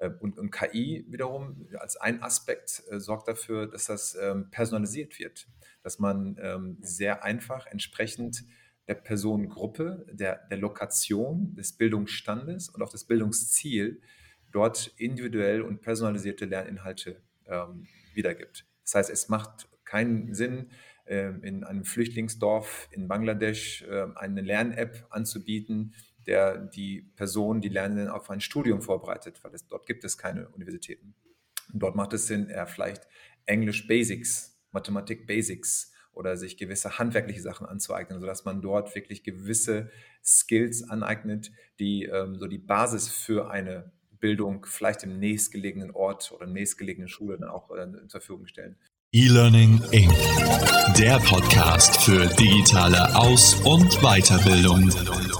Äh, und, und, KI wiederum als ein Aspekt äh, sorgt dafür, dass das ähm, personalisiert wird, dass man ähm, sehr einfach entsprechend der Personengruppe, der, der Lokation, des Bildungsstandes und auch des Bildungsziel dort individuell und personalisierte Lerninhalte ähm, wiedergibt. Das heißt, es macht keinen Sinn, ähm, in einem Flüchtlingsdorf in Bangladesch ähm, eine Lern-App anzubieten, der die Person, die Lernenden auf ein Studium vorbereitet, weil es, dort gibt es keine Universitäten. Und dort macht es Sinn, eher vielleicht Englisch Basics, Mathematik Basics oder sich gewisse handwerkliche Sachen anzueignen, sodass man dort wirklich gewisse Skills aneignet, die ähm, so die Basis für eine Bildung vielleicht im nächstgelegenen Ort oder nächstgelegenen Schule dann auch äh, zur Verfügung stellen. E-Learning Inc. Der Podcast für digitale Aus- und Weiterbildung.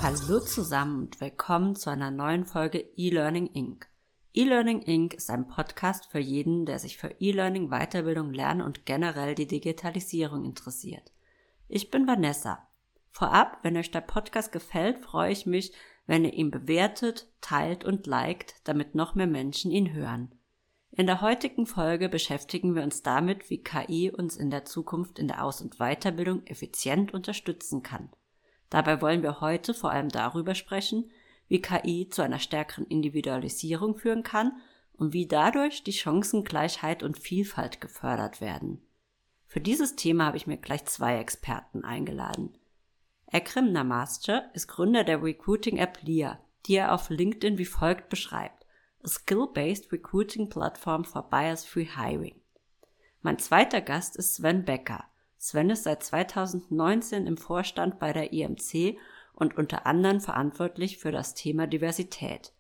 Hallo zusammen und willkommen zu einer neuen Folge E-Learning Inc. E-Learning Inc. ist ein Podcast für jeden, der sich für E-Learning, Weiterbildung, Lernen und generell die Digitalisierung interessiert. Ich bin Vanessa. Vorab, wenn euch der Podcast gefällt, freue ich mich, wenn ihr ihn bewertet, teilt und liked, damit noch mehr Menschen ihn hören. In der heutigen Folge beschäftigen wir uns damit, wie KI uns in der Zukunft in der Aus- und Weiterbildung effizient unterstützen kann. Dabei wollen wir heute vor allem darüber sprechen, wie KI zu einer stärkeren Individualisierung führen kann und wie dadurch die Chancengleichheit und Vielfalt gefördert werden. Für dieses Thema habe ich mir gleich zwei Experten eingeladen. Ekrem Namaste ist Gründer der Recruiting-App LIA, die er auf LinkedIn wie folgt beschreibt a skill-based recruiting platform for bias-free hiring. Mein zweiter Gast ist Sven Becker. Sven ist seit 2019 im Vorstand bei der IMC und unter anderem verantwortlich für das Thema Diversität.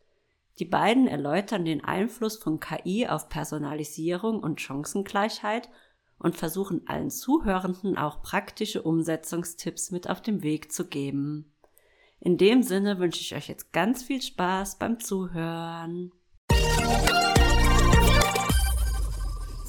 Die beiden erläutern den Einfluss von KI auf Personalisierung und Chancengleichheit und versuchen allen Zuhörenden auch praktische Umsetzungstipps mit auf den Weg zu geben. In dem Sinne wünsche ich euch jetzt ganz viel Spaß beim Zuhören.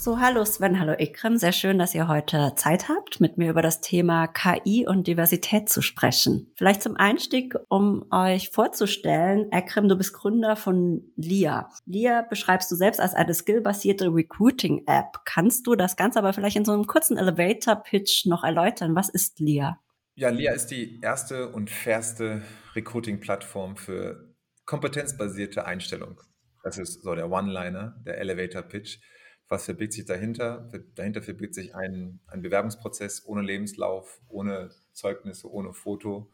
So, hallo Sven, hallo Ikram. Sehr schön, dass ihr heute Zeit habt, mit mir über das Thema KI und Diversität zu sprechen. Vielleicht zum Einstieg, um euch vorzustellen, Ikram, du bist Gründer von LIA. LIA beschreibst du selbst als eine skillbasierte Recruiting-App. Kannst du das Ganze aber vielleicht in so einem kurzen Elevator-Pitch noch erläutern? Was ist LIA? Ja, LIA ist die erste und fairste Recruiting-Plattform für kompetenzbasierte Einstellung. Das ist so der One-Liner, der Elevator-Pitch. Was verbirgt sich dahinter? Dahinter verbirgt sich ein, ein Bewerbungsprozess ohne Lebenslauf, ohne Zeugnisse, ohne Foto,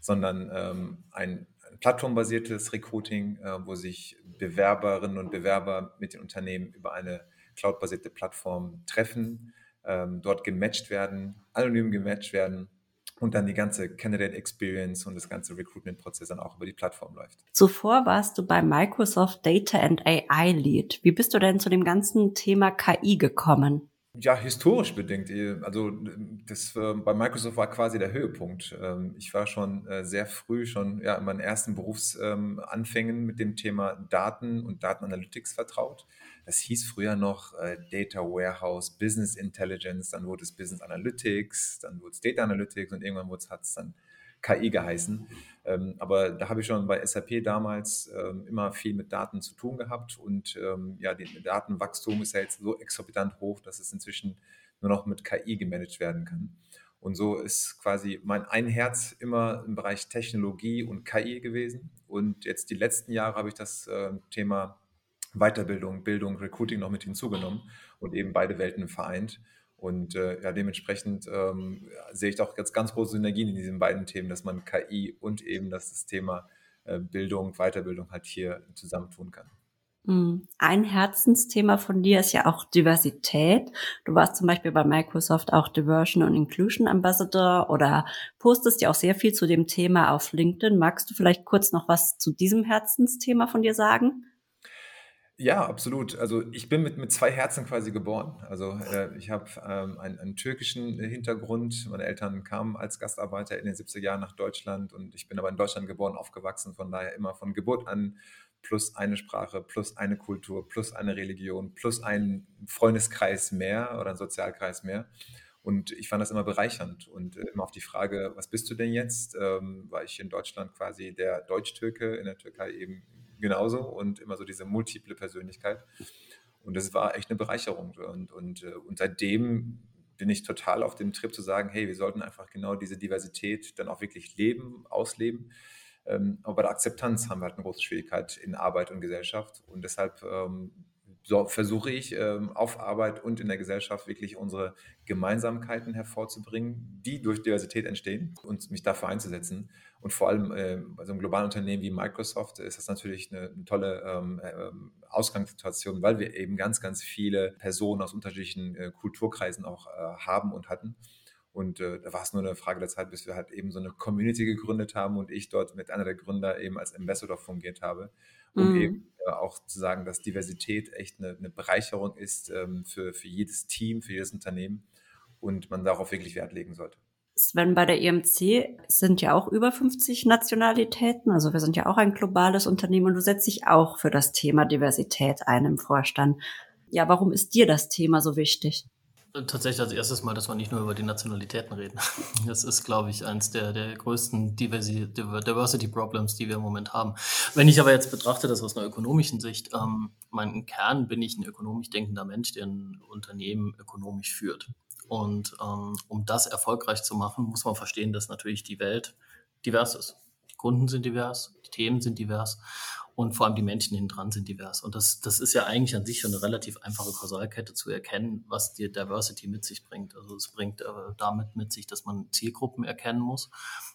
sondern ähm, ein, ein plattformbasiertes Recruiting, äh, wo sich Bewerberinnen und Bewerber mit den Unternehmen über eine cloudbasierte Plattform treffen, ähm, dort gematcht werden, anonym gematcht werden und dann die ganze Candidate Experience und das ganze Recruitment-Prozess dann auch über die Plattform läuft. Zuvor warst du bei Microsoft Data and AI Lead. Wie bist du denn zu dem ganzen Thema KI gekommen? Ja, historisch bedingt. Also das äh, bei Microsoft war quasi der Höhepunkt. Ähm, ich war schon äh, sehr früh schon ja, in meinen ersten Berufsanfängen ähm, mit dem Thema Daten und Datenanalytics vertraut. Das hieß früher noch äh, Data Warehouse, Business Intelligence, dann wurde es Business Analytics, dann wurde es Data Analytics und irgendwann hat es dann KI geheißen. Ähm, aber da habe ich schon bei SAP damals ähm, immer viel mit Daten zu tun gehabt und ähm, ja, das Datenwachstum ist ja jetzt so exorbitant hoch, dass es inzwischen nur noch mit KI gemanagt werden kann. Und so ist quasi mein ein Herz immer im Bereich Technologie und KI gewesen. Und jetzt die letzten Jahre habe ich das äh, Thema Weiterbildung, Bildung, Recruiting noch mit hinzugenommen und eben beide Welten vereint. Und äh, ja, dementsprechend ähm, sehe ich doch jetzt ganz große Synergien in diesen beiden Themen, dass man KI und eben das, das Thema äh, Bildung, Weiterbildung halt hier zusammentun kann. Hm. Ein Herzensthema von dir ist ja auch Diversität. Du warst zum Beispiel bei Microsoft auch Diversion und Inclusion Ambassador oder postest ja auch sehr viel zu dem Thema auf LinkedIn. Magst du vielleicht kurz noch was zu diesem Herzensthema von dir sagen? Ja, absolut. Also ich bin mit, mit zwei Herzen quasi geboren. Also äh, ich habe ähm, einen, einen türkischen Hintergrund. Meine Eltern kamen als Gastarbeiter in den 70er Jahren nach Deutschland und ich bin aber in Deutschland geboren, aufgewachsen. Von daher immer von Geburt an plus eine Sprache, plus eine Kultur, plus eine Religion, plus ein Freundeskreis mehr oder ein Sozialkreis mehr. Und ich fand das immer bereichernd. Und äh, immer auf die Frage, was bist du denn jetzt, ähm, war ich in Deutschland quasi der Deutsch-Türke, in der Türkei eben genauso und immer so diese multiple Persönlichkeit. Und das war echt eine Bereicherung. Und, und, äh, und seitdem bin ich total auf dem Trip zu sagen, hey, wir sollten einfach genau diese Diversität dann auch wirklich leben, ausleben. Ähm, aber bei der Akzeptanz haben wir halt eine große Schwierigkeit in Arbeit und Gesellschaft. Und deshalb ähm, so versuche ich ähm, auf Arbeit und in der Gesellschaft wirklich unsere Gemeinsamkeiten hervorzubringen, die durch Diversität entstehen und mich dafür einzusetzen. Und vor allem äh, bei so einem globalen Unternehmen wie Microsoft ist das natürlich eine, eine tolle ähm, äh, Ausgangssituation, weil wir eben ganz, ganz viele Personen aus unterschiedlichen äh, Kulturkreisen auch äh, haben und hatten. Und äh, da war es nur eine Frage der Zeit, bis wir halt eben so eine Community gegründet haben und ich dort mit einer der Gründer eben als Ambassador fungiert habe, um mhm. eben äh, auch zu sagen, dass Diversität echt eine, eine Bereicherung ist ähm, für, für jedes Team, für jedes Unternehmen und man darauf wirklich Wert legen sollte. Sven, bei der EMC sind ja auch über 50 Nationalitäten, also wir sind ja auch ein globales Unternehmen und du setzt dich auch für das Thema Diversität ein im Vorstand. Ja, warum ist dir das Thema so wichtig? Tatsächlich als erstes Mal, dass wir nicht nur über die Nationalitäten reden. Das ist, glaube ich, eins der, der größten Diversity, Problems, die wir im Moment haben. Wenn ich aber jetzt betrachte, das aus einer ökonomischen Sicht, ähm, mein Kern bin ich ein ökonomisch denkender Mensch, der ein Unternehmen ökonomisch führt. Und ähm, um das erfolgreich zu machen, muss man verstehen, dass natürlich die Welt divers ist. Kunden sind divers, die Themen sind divers und vor allem die Menschen hinten sind divers. Und das, das ist ja eigentlich an sich schon eine relativ einfache Kausalkette zu erkennen, was die Diversity mit sich bringt. Also es bringt äh, damit mit sich, dass man Zielgruppen erkennen muss,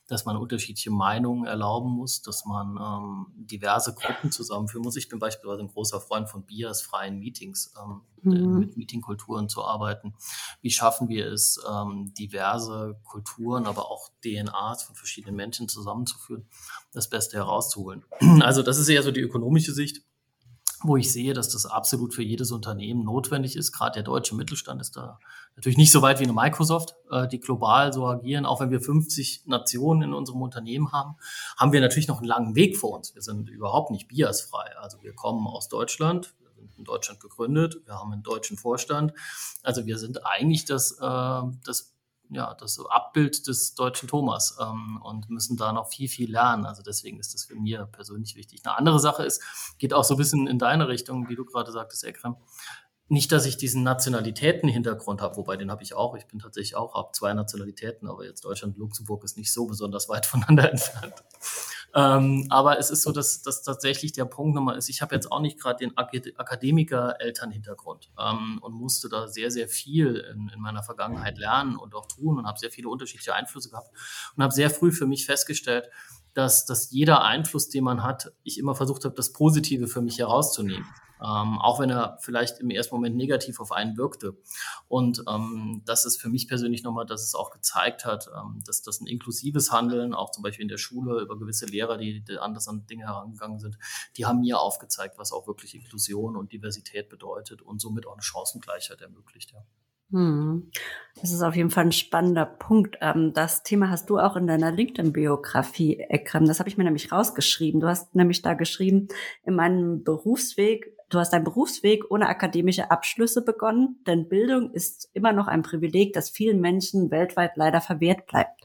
dass man unterschiedliche Meinungen erlauben muss, dass man ähm, diverse Gruppen zusammenführen muss. Ich bin beispielsweise ein großer Freund von Bias, freien Meetings, ähm, mhm. mit Meetingkulturen zu arbeiten. Wie schaffen wir es, ähm, diverse Kulturen, aber auch DNAs von verschiedenen Menschen zusammenzuführen, das Beste herauszuholen? Also das ist eher so die ökonomische Sicht wo ich sehe, dass das absolut für jedes Unternehmen notwendig ist. Gerade der deutsche Mittelstand ist da natürlich nicht so weit wie eine Microsoft, äh, die global so agieren. Auch wenn wir 50 Nationen in unserem Unternehmen haben, haben wir natürlich noch einen langen Weg vor uns. Wir sind überhaupt nicht biasfrei. Also wir kommen aus Deutschland, in Deutschland gegründet, wir haben einen deutschen Vorstand. Also wir sind eigentlich das, äh, das ja, das Abbild des deutschen Thomas ähm, und müssen da noch viel, viel lernen. Also deswegen ist das für mich persönlich wichtig. Eine andere Sache ist, geht auch so ein bisschen in deine Richtung, wie du gerade sagtest, Ekrem. Nicht, dass ich diesen Nationalitäten-Hintergrund habe, wobei den habe ich auch. Ich bin tatsächlich auch, habe zwei Nationalitäten, aber jetzt Deutschland und Luxemburg ist nicht so besonders weit voneinander entfernt. Ähm, aber es ist so, dass, dass tatsächlich der Punkt nochmal ist, ich habe jetzt auch nicht gerade den Akademiker-Elternhintergrund ähm, und musste da sehr, sehr viel in, in meiner Vergangenheit lernen und auch tun und habe sehr viele unterschiedliche Einflüsse gehabt und habe sehr früh für mich festgestellt, dass, dass jeder Einfluss, den man hat, ich immer versucht habe, das Positive für mich herauszunehmen ähm, auch wenn er vielleicht im ersten Moment negativ auf einen wirkte. Und ähm, das ist für mich persönlich nochmal, dass es auch gezeigt hat, ähm, dass das ein inklusives Handeln, auch zum Beispiel in der Schule über gewisse Lehrer, die, anders an Dinge herangegangen sind, die haben mir aufgezeigt, was auch wirklich Inklusion und Diversität bedeutet und somit auch eine Chancengleichheit ermöglicht. Ja. Hm. Das ist auf jeden Fall ein spannender Punkt. Ähm, das Thema hast du auch in deiner LinkedIn-Biografie, Ekrem. Das habe ich mir nämlich rausgeschrieben. Du hast nämlich da geschrieben, in meinem Berufsweg Du hast deinen Berufsweg ohne akademische Abschlüsse begonnen, denn Bildung ist immer noch ein Privileg, das vielen Menschen weltweit leider verwehrt bleibt.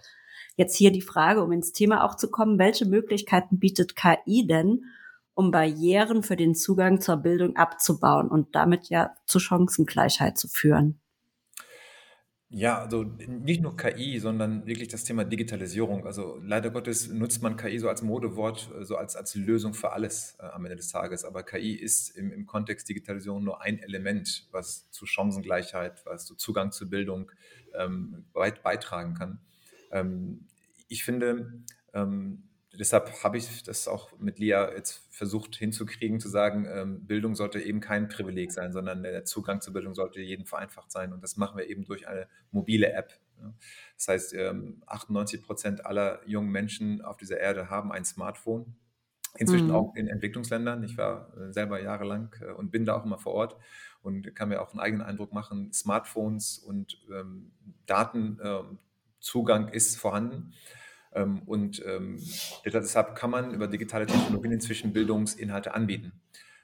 Jetzt hier die Frage, um ins Thema auch zu kommen, welche Möglichkeiten bietet KI denn, um Barrieren für den Zugang zur Bildung abzubauen und damit ja zu Chancengleichheit zu führen? Ja, also nicht nur KI, sondern wirklich das Thema Digitalisierung. Also leider Gottes nutzt man KI so als Modewort, so als, als Lösung für alles äh, am Ende des Tages. Aber KI ist im, im Kontext Digitalisierung nur ein Element, was zu Chancengleichheit, was zu Zugang zur Bildung ähm, beitragen kann. Ähm, ich finde, ähm, deshalb habe ich das auch mit Lia jetzt versucht hinzukriegen, zu sagen, ähm, Bildung sollte eben kein Privileg sein, sondern der Zugang zur Bildung sollte jedem vereinfacht sein. Und das machen wir eben durch eine mobile App. Das heißt, 98 ähm, Prozent aller jungen Menschen auf dieser Erde haben ein Smartphone. Inzwischen mhm. auch in Entwicklungsländern. Ich war äh, selber jahrelang äh, und bin da auch immer vor Ort und kann mir auch einen eigenen Eindruck machen. Smartphones und ähm, Datenzugang ist vorhanden. Ähm, und ähm, deshalb kann man über digitale Technologien inzwischen Bildungsinhalte anbieten.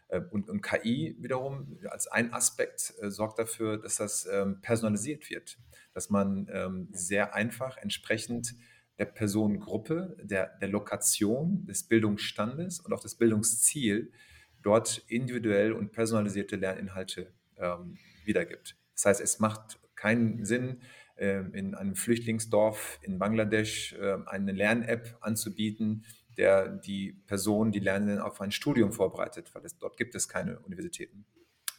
Äh, und, und, KI wiederum als ein Aspekt äh, sorgt dafür, dass das ähm, personalisiert wird, dass man sehr einfach entsprechend der Personengruppe, der, der Lokation, des Bildungsstandes und auch das Bildungsziel dort individuell und personalisierte Lerninhalte ähm, wiedergibt. Das heißt, es macht keinen Sinn, in einem Flüchtlingsdorf in Bangladesch äh, eine Lern-App anzubieten, der die Person, die Lernenden auf ein Studium vorbereitet, weil es, dort gibt es keine Universitäten.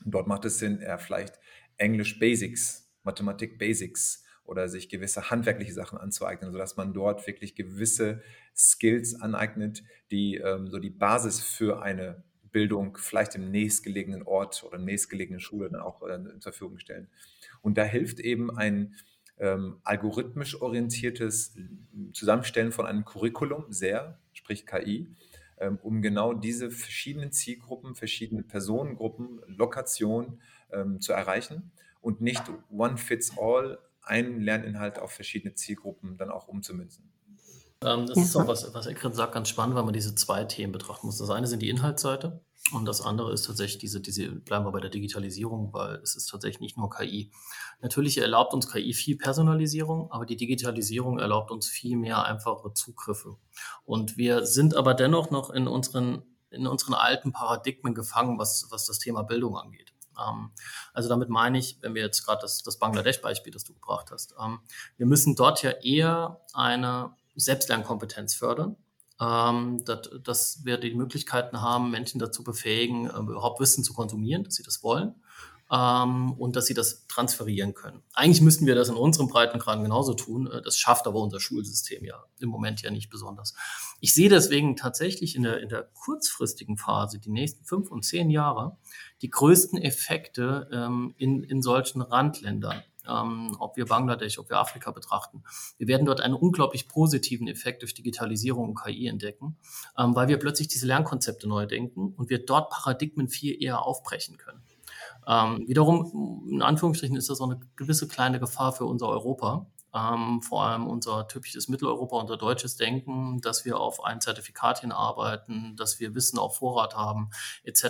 Und dort macht es Sinn, eher vielleicht Englisch Basics, Mathematik Basics oder sich gewisse handwerkliche Sachen anzueignen, sodass man dort wirklich gewisse Skills aneignet, die ähm, so die Basis für eine Bildung vielleicht im nächstgelegenen Ort oder nächstgelegenen Schule dann auch äh, zur Verfügung stellen. Und da hilft eben ein ähm, algorithmisch orientiertes Zusammenstellen von einem Curriculum sehr, sprich KI, ähm, um genau diese verschiedenen Zielgruppen, verschiedene Personengruppen, Lokationen ähm, zu erreichen und nicht one fits all einen Lerninhalt auf verschiedene Zielgruppen dann auch umzumünzen. Ähm, das ja. ist auch was, was Ekrit sagt, ganz spannend, weil man diese zwei Themen betrachten muss. Das eine sind die Inhaltsseite und das andere ist tatsächlich diese, diese, bleiben wir bei der Digitalisierung, weil es ist tatsächlich nicht nur KI. Natürlich erlaubt uns KI viel Personalisierung, aber die Digitalisierung erlaubt uns viel mehr einfache Zugriffe. Und wir sind aber dennoch noch in unseren, in unseren alten Paradigmen gefangen, was, was das Thema Bildung angeht. Ähm, also damit meine ich, wenn wir jetzt gerade das, das Bangladesch-Beispiel, das du gebracht hast, ähm, wir müssen dort ja eher eine Selbstlernkompetenz fördern ähm, dass, dass wir die Möglichkeiten haben, Menschen dazu befähigen, äh, überhaupt Wissen zu konsumieren, dass sie das wollen ähm, und dass sie das transferieren können. Eigentlich müssten wir das in unserem Breitengraden genauso tun. Äh, das schafft aber unser Schulsystem ja im Moment ja nicht besonders. Ich sehe deswegen tatsächlich in der, in der kurzfristigen Phase, die nächsten fünf und zehn Jahre, die größten Effekte ähm, in, in solchen Randländern ähm, ob wir Bangladesch, ob wir Afrika betrachten. Wir werden dort einen unglaublich positiven Effekt durch Digitalisierung und KI entdecken, ähm, weil wir plötzlich diese Lernkonzepte neu denken und wir dort Paradigmen viel eher aufbrechen können. Ähm, wiederum, in Anführungsstrichen, ist das auch eine gewisse kleine Gefahr für unser Europa, ähm, vor allem unser typisches Mitteleuropa, unser deutsches Denken, dass wir auf ein Zertifikat hinarbeiten, dass wir Wissen auf Vorrat haben, etc.,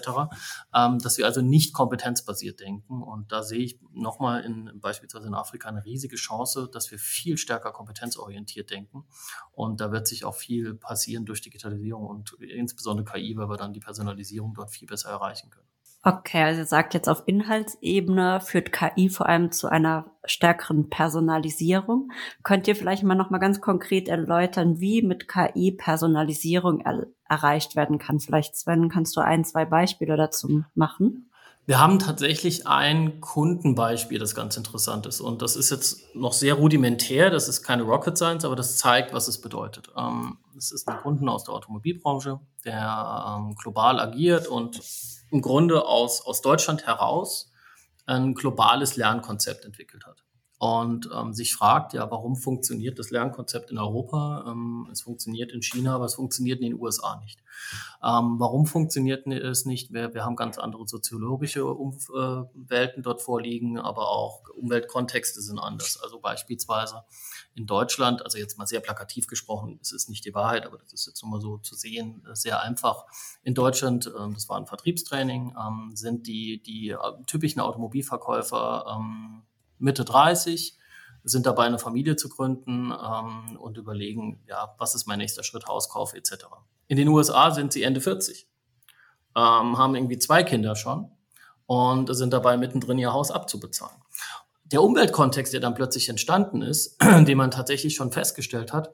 ähm, dass wir also nicht kompetenzbasiert denken. Und da sehe ich nochmal in, beispielsweise in Afrika eine riesige Chance, dass wir viel stärker kompetenzorientiert denken. Und da wird sich auch viel passieren durch Digitalisierung und insbesondere KI, weil wir dann die Personalisierung dort viel besser erreichen können. Okay, also ihr sagt jetzt auf Inhaltsebene führt KI vor allem zu einer stärkeren Personalisierung. Könnt ihr vielleicht mal noch mal ganz konkret erläutern, wie mit KI Personalisierung er erreicht werden kann? Vielleicht Sven, kannst du ein, zwei Beispiele dazu machen? Wir haben tatsächlich ein Kundenbeispiel, das ganz interessant ist. Und das ist jetzt noch sehr rudimentär. Das ist keine Rocket Science, aber das zeigt, was es bedeutet. Ähm, es ist ein Kunden aus der Automobilbranche, der ähm, global agiert und im Grunde aus, aus Deutschland heraus ein globales Lernkonzept entwickelt hat und ähm, sich fragt, ja, warum funktioniert das Lernkonzept in Europa? Ähm, es funktioniert in China, aber es funktioniert in den USA nicht. Ähm, warum funktioniert es nicht? Wir, wir haben ganz andere soziologische Umwelten dort vorliegen, aber auch Umweltkontexte sind anders. Also beispielsweise in Deutschland, also jetzt mal sehr plakativ gesprochen, es ist nicht die Wahrheit, aber das ist jetzt nochmal so zu sehen, sehr einfach. In Deutschland, ähm, das war ein Vertriebstraining, ähm, sind die, die äh, typischen Automobilverkäufer ähm, Mitte 30, sind dabei, eine Familie zu gründen ähm, und überlegen, ja, was ist mein nächster Schritt, Hauskauf etc. In den USA sind sie Ende 40, ähm, haben irgendwie zwei Kinder schon und sind dabei, mittendrin ihr Haus abzubezahlen. Der Umweltkontext, der dann plötzlich entstanden ist, den man tatsächlich schon festgestellt hat,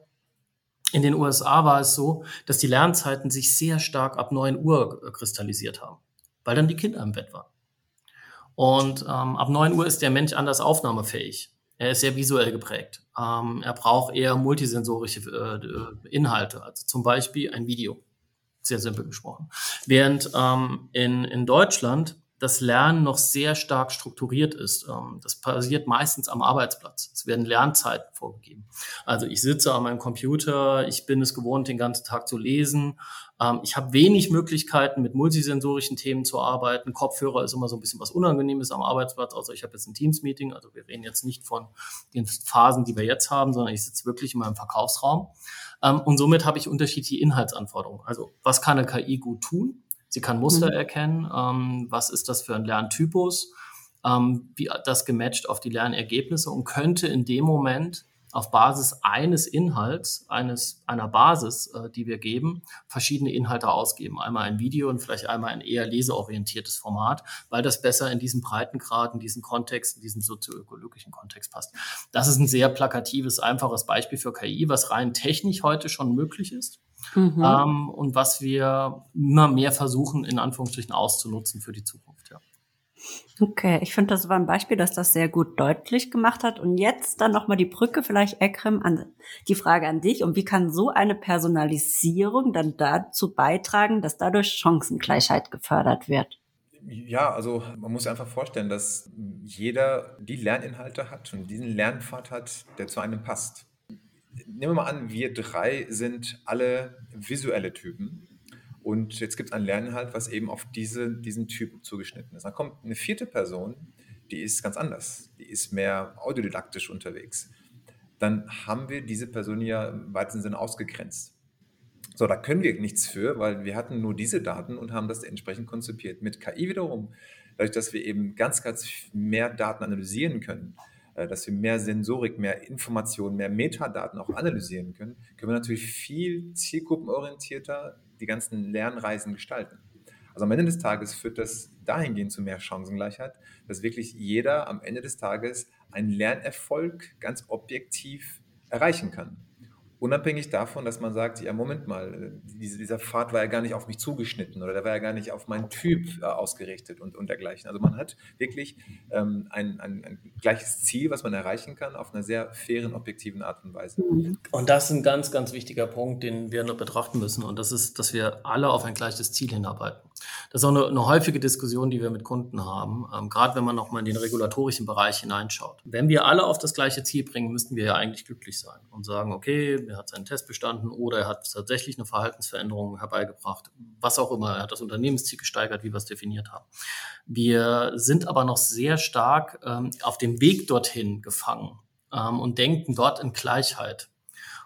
in den USA war es so, dass die Lernzeiten sich sehr stark ab 9 Uhr kristallisiert haben, weil dann die Kinder im Bett waren. Und ähm, ab 9 Uhr ist der Mensch anders aufnahmefähig. Er ist sehr visuell geprägt. Ähm, er braucht eher multisensorische äh, Inhalte, also zum Beispiel ein Video. Sehr simpel gesprochen. Während ähm, in, in Deutschland das Lernen noch sehr stark strukturiert ist. Ähm, das passiert meistens am Arbeitsplatz. Es werden Lernzeiten vorgegeben. Also ich sitze an meinem Computer, ich bin es gewohnt, den ganzen Tag zu lesen. Ähm, ich habe wenig Möglichkeiten, mit multisensorischen Themen zu arbeiten. Kopfhörer ist immer so ein bisschen was Unangenehmes am Arbeitsplatz, außer ich habe jetzt ein Teams-Meeting. Also wir reden jetzt nicht von den Phasen, die wir jetzt haben, sondern ich sitze wirklich in meinem Verkaufsraum. Ähm, und somit habe ich unterschiedliche Inhaltsanforderungen. Also was kann eine KI gut tun? Sie kann Muster mhm. erkennen. Ähm, was ist das für ein Lerntypus? Ähm, wie das gematcht auf die Lernergebnisse und könnte in dem Moment auf Basis eines Inhalts, eines, einer Basis, äh, die wir geben, verschiedene Inhalte ausgeben. Einmal ein Video und vielleicht einmal ein eher leseorientiertes Format, weil das besser in diesen Breitengrad, in diesen Kontext, in diesen sozioökologischen Kontext passt. Das ist ein sehr plakatives, einfaches Beispiel für KI, was rein technisch heute schon möglich ist. Mhm. Ähm, und was wir immer mehr versuchen, in Anführungsstrichen auszunutzen für die Zukunft. Ja. Okay, ich finde, das war ein Beispiel, dass das sehr gut deutlich gemacht hat. Und jetzt dann nochmal die Brücke, vielleicht Ekrem, an die Frage an dich. Und wie kann so eine Personalisierung dann dazu beitragen, dass dadurch Chancengleichheit gefördert wird? Ja, also man muss sich einfach vorstellen, dass jeder die Lerninhalte hat und diesen Lernpfad hat, der zu einem passt. Nehmen wir mal an, wir drei sind alle visuelle Typen und jetzt gibt es einen Lerninhalt, was eben auf diese, diesen Typ zugeschnitten ist. Dann kommt eine vierte Person, die ist ganz anders. Die ist mehr audiodidaktisch unterwegs. Dann haben wir diese Person ja im weitesten Sinne ausgegrenzt. So, da können wir nichts für, weil wir hatten nur diese Daten und haben das entsprechend konzipiert. Mit KI wiederum, dadurch, dass wir eben ganz, ganz mehr Daten analysieren können, dass wir mehr Sensorik, mehr Informationen, mehr Metadaten auch analysieren können, können wir natürlich viel zielgruppenorientierter die ganzen Lernreisen gestalten. Also am Ende des Tages führt das dahingehend zu mehr Chancengleichheit, dass wirklich jeder am Ende des Tages einen Lernerfolg ganz objektiv erreichen kann. Unabhängig davon, dass man sagt, ja, Moment mal, dieser Pfad war ja gar nicht auf mich zugeschnitten oder der war ja gar nicht auf meinen Typ äh, ausgerichtet und, und dergleichen. Also man hat wirklich ähm, ein, ein, ein, gleiches Ziel, was man erreichen kann, auf einer sehr fairen, objektiven Art und Weise. Mhm. Und das ist ein ganz, ganz wichtiger Punkt, den wir noch betrachten müssen. Und das ist, dass wir alle auf ein gleiches Ziel hinarbeiten. Das ist auch eine, eine häufige Diskussion, die wir mit Kunden haben, ähm, gerade wenn man nochmal in den regulatorischen Bereich hineinschaut. Wenn wir alle auf das gleiche Ziel bringen, müssten wir ja eigentlich glücklich sein und sagen, okay, er hat seinen Test bestanden oder er hat tatsächlich eine Verhaltensveränderung herbeigebracht, was auch immer, er hat das Unternehmensziel gesteigert, wie wir es definiert haben. Wir sind aber noch sehr stark ähm, auf dem Weg dorthin gefangen ähm, und denken dort in Gleichheit.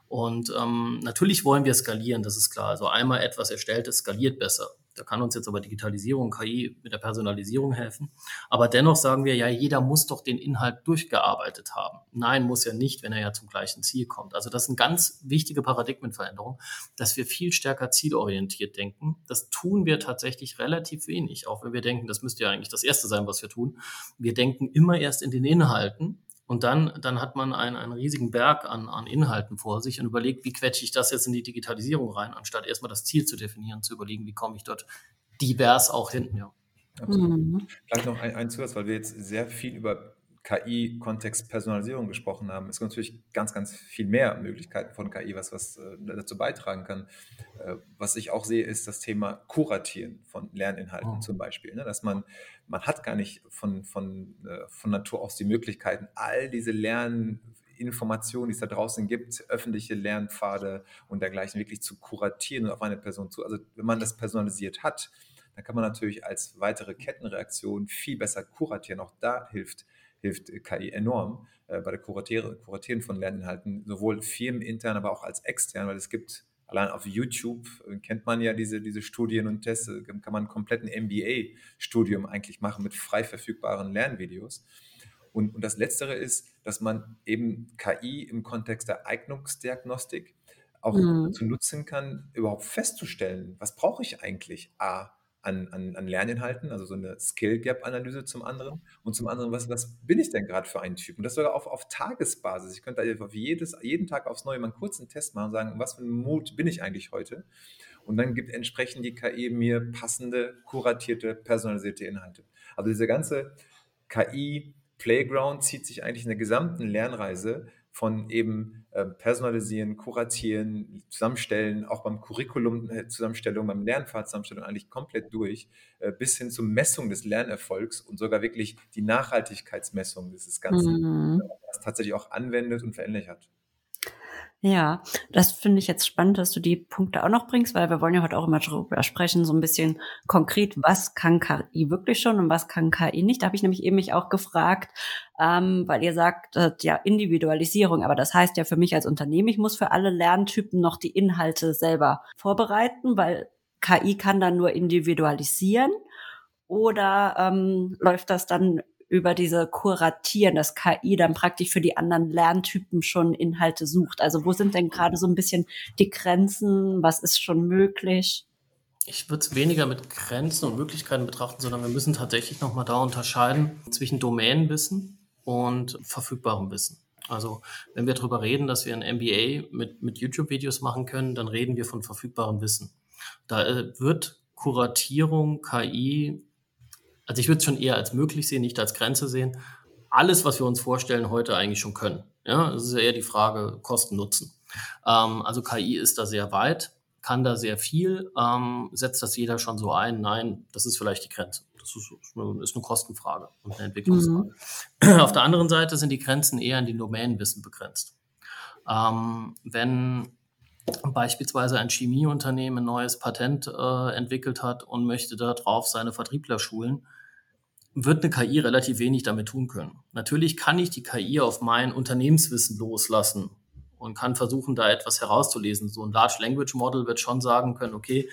Und ähm, natürlich wollen wir skalieren, das ist klar. Also einmal etwas erstelltes skaliert besser. Da kann uns jetzt aber Digitalisierung, KI mit der Personalisierung helfen. Aber dennoch sagen wir, ja, jeder muss doch den Inhalt durchgearbeitet haben. Nein, muss ja nicht, wenn er ja zum gleichen Ziel kommt. Also das ist eine ganz wichtige Paradigmenveränderung, dass wir viel stärker zielorientiert denken. Das tun wir tatsächlich relativ wenig, auch wenn wir denken, das müsste ja eigentlich das Erste sein, was wir tun. Wir denken immer erst in den Inhalten und dann, dann hat man einen, einen riesigen Berg an, an Inhalten vor sich und überlegt, wie quetsche ich das jetzt in die Digitalisierung rein, anstatt erstmal das Ziel zu definieren, zu überlegen, wie komme ich dort divers auch hin. Ja. Absolut. Mhm. Vielleicht noch ein, ein Zusatz, weil wir jetzt sehr viel über KI-Kontext Personalisierung gesprochen haben. Es gibt natürlich ganz, ganz viel mehr Möglichkeiten von KI, was, was äh, dazu beitragen kann. Äh, was ich auch sehe, ist das Thema Kuratieren von Lerninhalten oh. zum Beispiel. Ne? Dass man, man hat gar nicht von, von, äh, von Natur aus die Möglichkeiten, all diese Lerninformationen, die es da draußen gibt, öffentliche Lernpfade und dergleichen wirklich zu kuratieren und auf eine Person zu. Also wenn man das personalisiert hat, dann kann man natürlich als weitere Kettenreaktion viel besser kuratieren. Auch da hilft hilft KI enorm äh, bei der Kuratiere, Kuratieren von Lerninhalten, sowohl firmenintern, aber auch als extern, weil es gibt allein auf YouTube äh, kennt man ja diese, diese Studien und Tests, kann man einen kompletten MBA-Studium eigentlich machen mit frei verfügbaren Lernvideos. Und, und das Letztere ist, dass man eben KI im Kontext der Eignungsdiagnostik auch mhm. zu nutzen kann, überhaupt festzustellen, was brauche ich eigentlich? A, an, an, an Lerninhalten, also so eine Skill-Gap-Analyse zum anderen. Und zum anderen, was, was bin ich denn gerade für ein Typ? Und das sogar auf, auf Tagesbasis. Ich könnte auf jedes, jeden Tag aufs Neue mal einen kurzen Test machen und sagen, was für ein Mut bin ich eigentlich heute? Und dann gibt entsprechend die KI mir passende, kuratierte, personalisierte Inhalte. Also diese ganze KI-Playground zieht sich eigentlich in der gesamten Lernreise von eben äh, personalisieren, kuratieren, zusammenstellen, auch beim Curriculum äh, beim Lernpfad Zusammenstellung eigentlich komplett durch, äh, bis hin zur Messung des Lernerfolgs und sogar wirklich die Nachhaltigkeitsmessung dieses Ganzen, mhm. was tatsächlich auch anwendet und verändert hat. Ja, das finde ich jetzt spannend, dass du die Punkte auch noch bringst, weil wir wollen ja heute auch immer darüber sprechen, so ein bisschen konkret, was kann KI wirklich schon und was kann KI nicht. Da habe ich nämlich eben mich auch gefragt, ähm, weil ihr sagt, äh, ja, Individualisierung, aber das heißt ja für mich als Unternehmen, ich muss für alle Lerntypen noch die Inhalte selber vorbereiten, weil KI kann dann nur individualisieren oder ähm, läuft das dann über diese Kuratieren, dass KI dann praktisch für die anderen Lerntypen schon Inhalte sucht. Also wo sind denn gerade so ein bisschen die Grenzen? Was ist schon möglich? Ich würde es weniger mit Grenzen und Möglichkeiten betrachten, sondern wir müssen tatsächlich nochmal da unterscheiden zwischen Domänenwissen und verfügbarem Wissen. Also wenn wir darüber reden, dass wir ein MBA mit, mit YouTube-Videos machen können, dann reden wir von verfügbarem Wissen. Da äh, wird Kuratierung, KI, also ich würde es schon eher als möglich sehen, nicht als Grenze sehen. Alles, was wir uns vorstellen, heute eigentlich schon können. Ja, das ist ja eher die Frage Kosten-Nutzen. Ähm, also KI ist da sehr weit, kann da sehr viel. Ähm, setzt das jeder schon so ein? Nein, das ist vielleicht die Grenze. Das ist, eine, ist eine Kostenfrage und eine Entwicklungsfrage. Mhm. Auf der anderen Seite sind die Grenzen eher in den Domänenwissen begrenzt. Ähm, wenn beispielsweise ein Chemieunternehmen ein neues Patent äh, entwickelt hat und möchte darauf seine Vertriebler schulen, wird eine KI relativ wenig damit tun können. Natürlich kann ich die KI auf mein Unternehmenswissen loslassen und kann versuchen, da etwas herauszulesen. So ein Large Language Model wird schon sagen können, okay,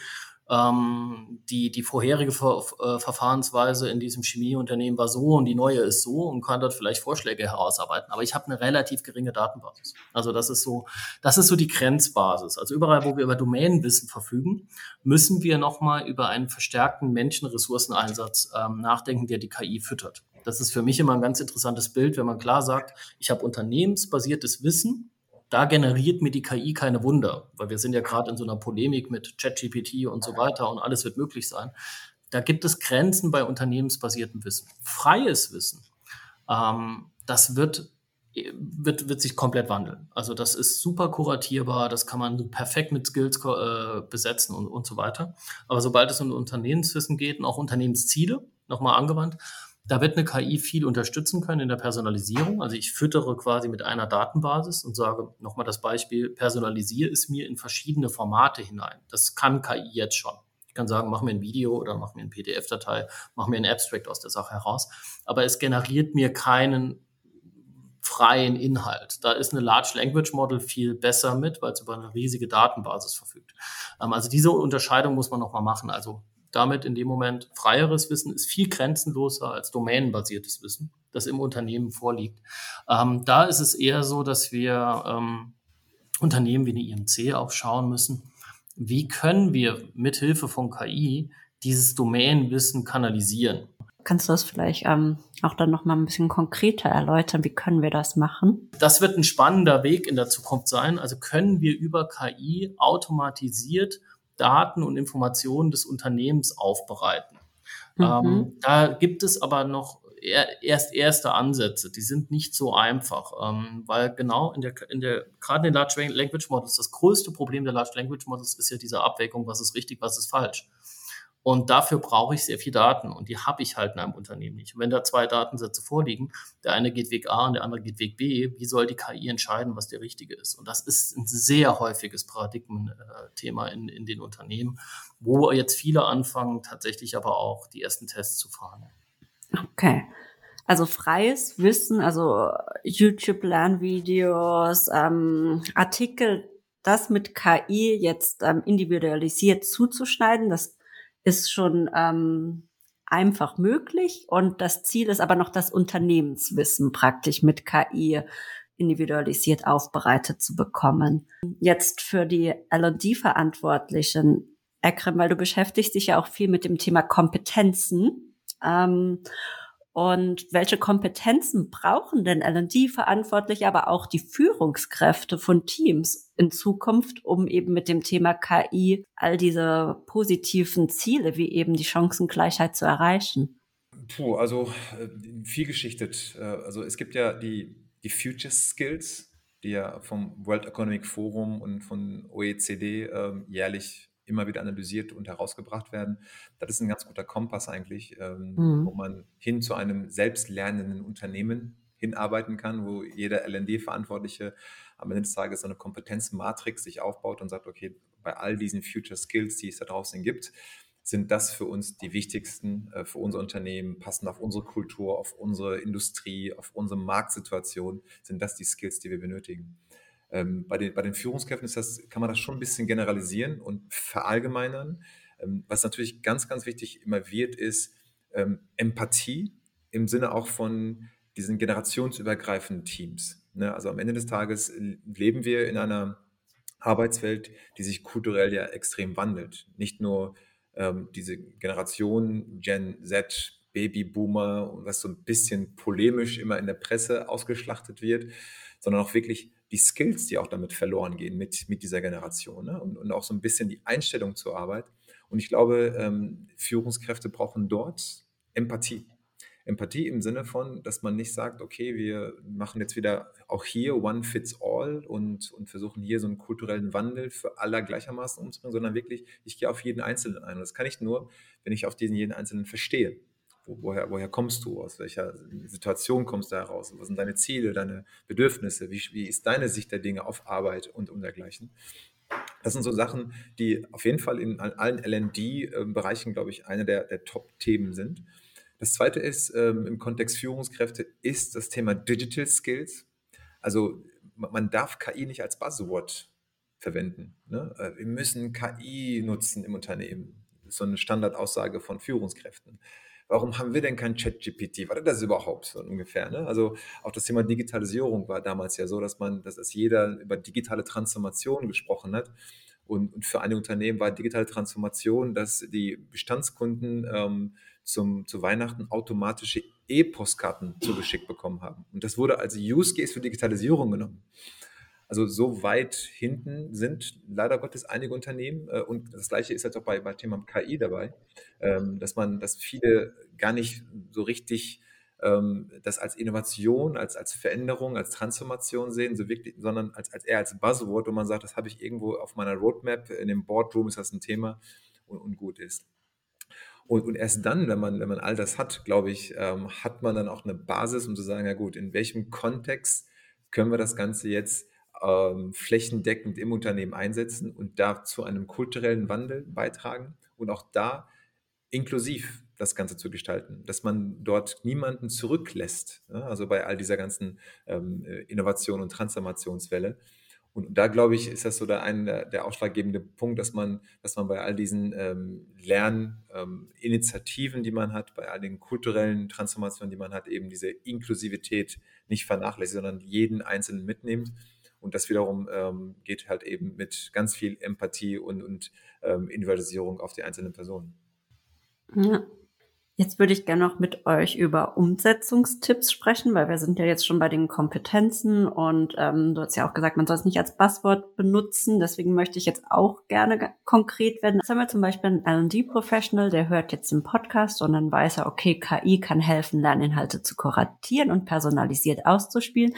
ähm, die, die vorherige Ver äh, Verfahrensweise in diesem Chemieunternehmen war so und die neue ist so und kann dort vielleicht Vorschläge herausarbeiten. Aber ich habe eine relativ geringe Datenbasis. Also das ist so, das ist so die Grenzbasis. Also überall, wo wir über Domänenwissen verfügen, müssen wir nochmal über einen verstärkten Menschenressourceneinsatz ähm, nachdenken, der die KI füttert. Das ist für mich immer ein ganz interessantes Bild, wenn man klar sagt, ich habe unternehmensbasiertes Wissen, da generiert mir die KI keine Wunder, weil wir sind ja gerade in so einer Polemik mit ChatGPT und so weiter und alles wird möglich sein. Da gibt es Grenzen bei unternehmensbasiertem Wissen. Freies Wissen, ähm, das wird, wird, wird sich komplett wandeln. Also das ist super kuratierbar, das kann man perfekt mit Skills äh, besetzen und, und so weiter. Aber sobald es um Unternehmenswissen geht und auch Unternehmensziele, nochmal angewandt, da wird eine KI viel unterstützen können in der Personalisierung. Also ich füttere quasi mit einer Datenbasis und sage nochmal das Beispiel, personalisiere es mir in verschiedene Formate hinein. Das kann KI jetzt schon. Ich kann sagen, mach mir ein Video oder mach mir eine PDF-Datei, mach mir ein Abstract aus der Sache heraus. Aber es generiert mir keinen freien Inhalt. Da ist eine Large Language Model viel besser mit, weil es über eine riesige Datenbasis verfügt. Ähm, also diese Unterscheidung muss man nochmal machen. Also damit in dem Moment freieres Wissen ist viel grenzenloser als domänenbasiertes Wissen, das im Unternehmen vorliegt. Ähm, da ist es eher so, dass wir ähm, Unternehmen wie eine IMC auch schauen müssen, wie können wir mithilfe von KI dieses Domänenwissen kanalisieren. Kannst du das vielleicht ähm, auch dann noch mal ein bisschen konkreter erläutern? Wie können wir das machen? Das wird ein spannender Weg in der Zukunft sein. Also können wir über KI automatisiert Daten und Informationen des Unternehmens aufbereiten. Mhm. Ähm, da gibt es aber noch erst erste Ansätze, die sind nicht so einfach, ähm, weil genau in der, in der, gerade in den Large Language Models, das größte Problem der Large Language Models ist ja diese Abwägung, was ist richtig, was ist falsch. Und dafür brauche ich sehr viel Daten und die habe ich halt in einem Unternehmen nicht. Und wenn da zwei Datensätze vorliegen, der eine geht Weg A und der andere geht Weg B, wie soll die KI entscheiden, was der richtige ist? Und das ist ein sehr häufiges Paradigmenthema in, in den Unternehmen, wo jetzt viele anfangen, tatsächlich aber auch die ersten Tests zu fahren. Okay. Also freies Wissen, also YouTube-Lernvideos, ähm, Artikel, das mit KI jetzt ähm, individualisiert zuzuschneiden, das ist schon ähm, einfach möglich und das Ziel ist aber noch das Unternehmenswissen praktisch mit KI individualisiert aufbereitet zu bekommen. Jetzt für die L&D-Verantwortlichen, Ekrem, weil du beschäftigst dich ja auch viel mit dem Thema Kompetenzen. Ähm, und welche Kompetenzen brauchen denn L&D-Verantwortliche, aber auch die Führungskräfte von Teams in Zukunft, um eben mit dem Thema KI all diese positiven Ziele wie eben die Chancengleichheit zu erreichen? Puh, also äh, viel geschichtet. Äh, also es gibt ja die, die Future Skills, die ja vom World Economic Forum und von OECD ähm, jährlich immer wieder analysiert und herausgebracht werden. Das ist ein ganz guter Kompass eigentlich, ähm, mhm. wo man hin zu einem selbstlernenden Unternehmen hinarbeiten kann, wo jeder LND-Verantwortliche am Ende des Tages so eine Kompetenzmatrix sich aufbaut und sagt, okay, bei all diesen Future Skills, die es da draußen gibt, sind das für uns die wichtigsten äh, für unser Unternehmen, passend auf unsere Kultur, auf unsere Industrie, auf unsere Marktsituation, sind das die Skills, die wir benötigen. Ähm, bei, den, bei den Führungskräften ist das, kann man das schon ein bisschen generalisieren und verallgemeinern. Ähm, was natürlich ganz, ganz wichtig immer wird, ist ähm, Empathie im Sinne auch von diesen generationsübergreifenden Teams. Ne? Also am Ende des Tages leben wir in einer Arbeitswelt, die sich kulturell ja extrem wandelt. Nicht nur ähm, diese Generation Gen Z, Babyboomer, was so ein bisschen polemisch immer in der Presse ausgeschlachtet wird, sondern auch wirklich die Skills, die auch damit verloren gehen mit, mit dieser Generation ne? und, und auch so ein bisschen die Einstellung zur Arbeit. Und ich glaube, ähm, Führungskräfte brauchen dort Empathie. Empathie im Sinne von, dass man nicht sagt, okay, wir machen jetzt wieder auch hier One Fits All und, und versuchen hier so einen kulturellen Wandel für alle gleichermaßen umzubringen, sondern wirklich, ich gehe auf jeden Einzelnen ein. Und das kann ich nur, wenn ich auf diesen jeden Einzelnen verstehe. Wo, woher, woher kommst du? Aus welcher Situation kommst du heraus? Was sind deine Ziele, deine Bedürfnisse? Wie, wie ist deine Sicht der Dinge auf Arbeit und um dergleichen? Das sind so Sachen, die auf jeden Fall in allen LD-Bereichen, glaube ich, eine der, der Top-Themen sind. Das zweite ist ähm, im Kontext Führungskräfte ist das Thema Digital Skills. Also man darf KI nicht als Buzzword verwenden. Ne? Äh, wir müssen KI nutzen im Unternehmen. Das ist so eine Standardaussage von Führungskräften. Warum haben wir denn kein ChatGPT? War das überhaupt so ungefähr? Ne? Also auch das Thema Digitalisierung war damals ja so, dass man, dass jeder über digitale Transformation gesprochen hat. Und, und für eine Unternehmen war digitale Transformation, dass die Bestandskunden ähm, zum, zu Weihnachten automatische E-Postkarten zugeschickt bekommen haben. Und das wurde als Use Case für Digitalisierung genommen. Also so weit hinten sind leider Gottes einige Unternehmen äh, und das gleiche ist jetzt auch bei, bei Thema KI dabei, ähm, dass man, dass viele gar nicht so richtig ähm, das als Innovation, als, als Veränderung, als Transformation sehen, so wirklich, sondern als, als eher als Buzzword, wo man sagt, das habe ich irgendwo auf meiner Roadmap, in dem Boardroom ist das ein Thema und, und gut ist. Und, und erst dann, wenn man, wenn man all das hat, glaube ich, ähm, hat man dann auch eine Basis, um zu sagen, ja gut, in welchem Kontext können wir das Ganze jetzt ähm, flächendeckend im Unternehmen einsetzen und da zu einem kulturellen Wandel beitragen und auch da inklusiv das Ganze zu gestalten, dass man dort niemanden zurücklässt, ja, also bei all dieser ganzen ähm, Innovation und Transformationswelle, und da glaube ich, ist das so der, ein, der ausschlaggebende Punkt, dass man, dass man bei all diesen ähm, Lerninitiativen, ähm, die man hat, bei all den kulturellen Transformationen, die man hat, eben diese Inklusivität nicht vernachlässigt, sondern jeden Einzelnen mitnimmt. Und das wiederum ähm, geht halt eben mit ganz viel Empathie und, und ähm, Individualisierung auf die einzelnen Personen. Ja, Jetzt würde ich gerne noch mit euch über Umsetzungstipps sprechen, weil wir sind ja jetzt schon bei den Kompetenzen und ähm, du hast ja auch gesagt, man soll es nicht als Buzzword benutzen. Deswegen möchte ich jetzt auch gerne konkret werden. Jetzt haben wir zum Beispiel einen L&D-Professional, der hört jetzt den Podcast und dann weiß er, okay, KI kann helfen, Lerninhalte zu kuratieren und personalisiert auszuspielen.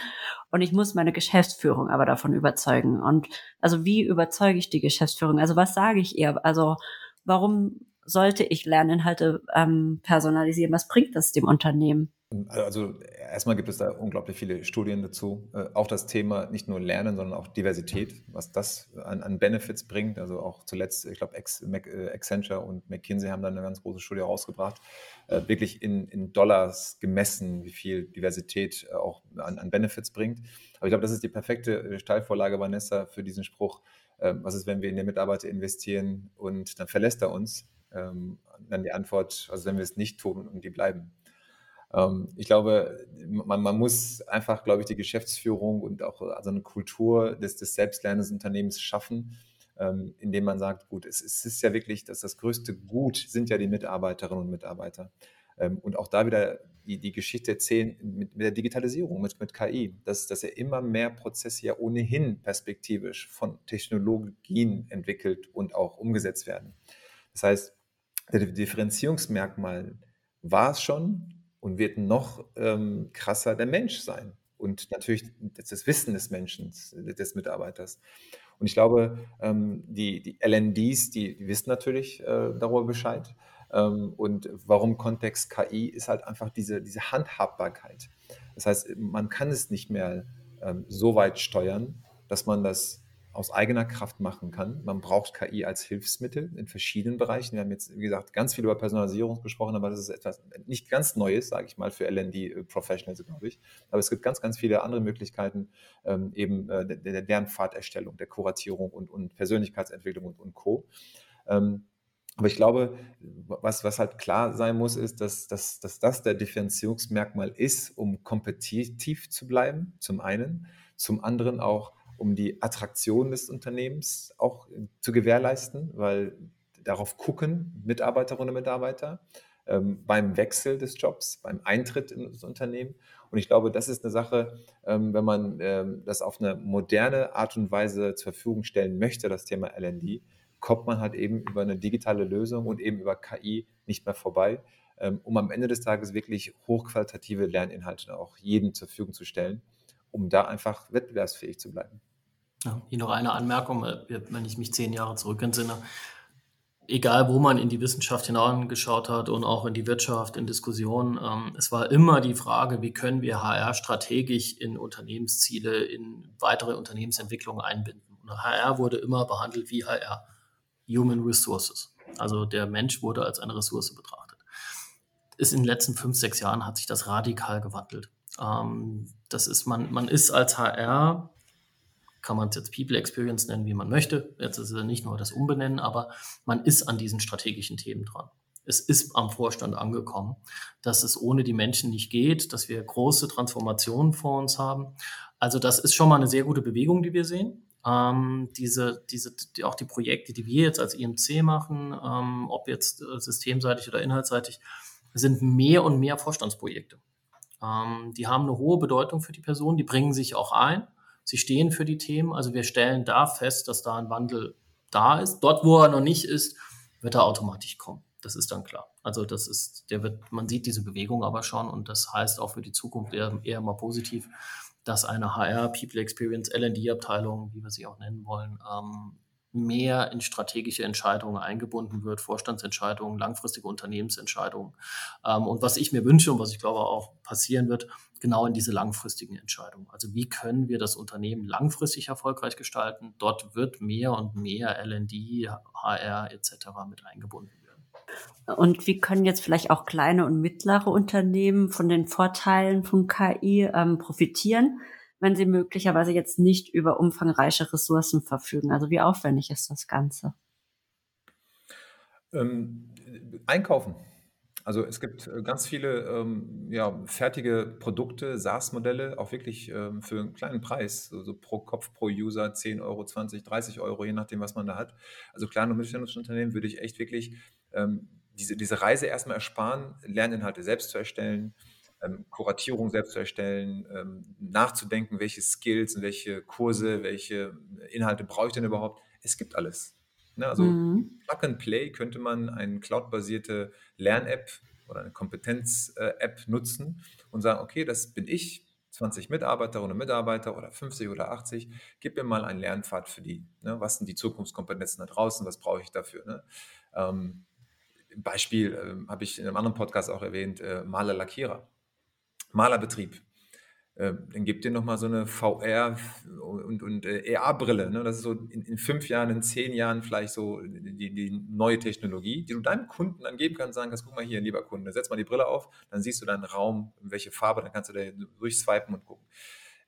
Und ich muss meine Geschäftsführung aber davon überzeugen. Und also wie überzeuge ich die Geschäftsführung? Also was sage ich ihr? Also warum sollte ich Lerninhalte ähm, personalisieren? Was bringt das dem Unternehmen? Also erstmal gibt es da unglaublich viele Studien dazu. Äh, auch das Thema nicht nur Lernen, sondern auch Diversität, was das an, an Benefits bringt. Also auch zuletzt, ich glaube, äh, Accenture und McKinsey haben da eine ganz große Studie rausgebracht, äh, wirklich in, in Dollars gemessen, wie viel Diversität äh, auch an, an Benefits bringt. Aber ich glaube, das ist die perfekte äh, Steilvorlage, Vanessa, für diesen Spruch. Was ist, wenn wir in den Mitarbeiter investieren und dann verlässt er uns? Ähm, dann die Antwort, also wenn wir es nicht tun und die bleiben. Ähm, ich glaube, man, man, muss einfach, glaube ich, die Geschäftsführung und auch also eine Kultur des, des Selbstlernens Unternehmens schaffen, ähm, indem man sagt, gut, es, es, ist ja wirklich, dass das größte Gut sind ja die Mitarbeiterinnen und Mitarbeiter. Ähm, und auch da wieder die, die Geschichte erzählen mit, mit der Digitalisierung, mit, mit KI, dass, dass ja immer mehr Prozesse ja ohnehin perspektivisch von Technologien entwickelt und auch umgesetzt werden. Das heißt, Differenzierungsmerkmal war es schon und wird noch ähm, krasser der Mensch sein. Und natürlich das Wissen des Menschen, des Mitarbeiters. Und ich glaube, ähm, die, die LNDs, die, die wissen natürlich äh, darüber Bescheid. Ähm, und warum Kontext KI ist halt einfach diese, diese Handhabbarkeit. Das heißt, man kann es nicht mehr ähm, so weit steuern, dass man das aus eigener Kraft machen kann. Man braucht KI als Hilfsmittel in verschiedenen Bereichen. Wir haben jetzt, wie gesagt, ganz viel über Personalisierung gesprochen, aber das ist etwas nicht ganz Neues, sage ich mal, für LND-Professionals, glaube ich. Aber es gibt ganz, ganz viele andere Möglichkeiten, ähm, eben äh, der, der Lernpfaderstellung, der Kuratierung und, und Persönlichkeitsentwicklung und, und Co. Ähm, Aber ich glaube, was, was halt klar sein muss, ist, dass, dass, dass das der Differenzierungsmerkmal ist, um kompetitiv zu bleiben, zum einen, zum anderen auch, um die Attraktion des Unternehmens auch zu gewährleisten, weil darauf gucken Mitarbeiterinnen und Mitarbeiter ähm, beim Wechsel des Jobs, beim Eintritt in das Unternehmen. Und ich glaube, das ist eine Sache, ähm, wenn man ähm, das auf eine moderne Art und Weise zur Verfügung stellen möchte, das Thema LND, kommt man halt eben über eine digitale Lösung und eben über KI nicht mehr vorbei, ähm, um am Ende des Tages wirklich hochqualitative Lerninhalte auch jedem zur Verfügung zu stellen, um da einfach wettbewerbsfähig zu bleiben. Ja, hier noch eine Anmerkung, äh, wenn ich mich zehn Jahre zurück entsinne. Egal, wo man in die Wissenschaft hineingeschaut hat und auch in die Wirtschaft, in Diskussionen, ähm, es war immer die Frage, wie können wir HR strategisch in Unternehmensziele, in weitere Unternehmensentwicklungen einbinden. Und HR wurde immer behandelt wie HR. Human Resources. Also der Mensch wurde als eine Ressource betrachtet. Ist in den letzten fünf, sechs Jahren hat sich das radikal gewandelt. Ähm, das ist, man, man ist als HR, kann man es jetzt People Experience nennen, wie man möchte. Jetzt ist es nicht nur das Umbenennen, aber man ist an diesen strategischen Themen dran. Es ist am Vorstand angekommen, dass es ohne die Menschen nicht geht, dass wir große Transformationen vor uns haben. Also das ist schon mal eine sehr gute Bewegung, die wir sehen. Ähm, diese, diese, die, auch die Projekte, die wir jetzt als IMC machen, ähm, ob jetzt äh, systemseitig oder inhaltsseitig, sind mehr und mehr Vorstandsprojekte. Ähm, die haben eine hohe Bedeutung für die Person, die bringen sich auch ein, sie stehen für die Themen. Also wir stellen da fest, dass da ein Wandel da ist. Dort, wo er noch nicht ist, wird er automatisch kommen. Das ist dann klar. Also das ist, der wird, man sieht diese Bewegung aber schon und das heißt auch für die Zukunft eher, eher mal positiv dass eine HR, People Experience, LD-Abteilung, wie wir sie auch nennen wollen, ähm, mehr in strategische Entscheidungen eingebunden wird, Vorstandsentscheidungen, langfristige Unternehmensentscheidungen. Ähm, und was ich mir wünsche und was ich glaube auch passieren wird, genau in diese langfristigen Entscheidungen. Also wie können wir das Unternehmen langfristig erfolgreich gestalten? Dort wird mehr und mehr LD, HR etc. mit eingebunden werden. Und wie können jetzt vielleicht auch kleine und mittlere Unternehmen von den Vorteilen von KI ähm, profitieren, wenn sie möglicherweise jetzt nicht über umfangreiche Ressourcen verfügen? Also wie aufwendig ist das Ganze? Ähm, einkaufen. Also es gibt äh, ganz viele ähm, ja, fertige Produkte, SaaS-Modelle, auch wirklich ähm, für einen kleinen Preis, also pro Kopf, pro User 10 Euro, 20, 30 Euro, je nachdem, was man da hat. Also kleine und mittelständische Unternehmen würde ich echt wirklich ähm, diese, diese Reise erstmal ersparen, Lerninhalte selbst zu erstellen, ähm, Kuratierung selbst zu erstellen, ähm, nachzudenken, welche Skills und welche Kurse, welche Inhalte brauche ich denn überhaupt. Es gibt alles. Ne? Also mhm. Plug and Play könnte man eine cloud-basierte Lern-App oder eine Kompetenz-App nutzen und sagen, okay, das bin ich, 20 Mitarbeiterinnen und Mitarbeiter oder 50 oder 80, gib mir mal einen Lernpfad für die. Ne? Was sind die Zukunftskompetenzen da draußen? Was brauche ich dafür? Ne? Ähm, Beispiel äh, habe ich in einem anderen Podcast auch erwähnt, äh, Maler Lackierer, Malerbetrieb. Äh, dann gebt ihr nochmal so eine VR- und, und äh, AR-Brille. Ne? Das ist so in, in, fünf Jahren, in zehn Jahren vielleicht so die, die, neue Technologie, die du deinem Kunden dann geben kannst, sagen kannst, guck mal hier, lieber Kunde, setz mal die Brille auf, dann siehst du deinen Raum, welche Farbe, dann kannst du da durchswipen und gucken.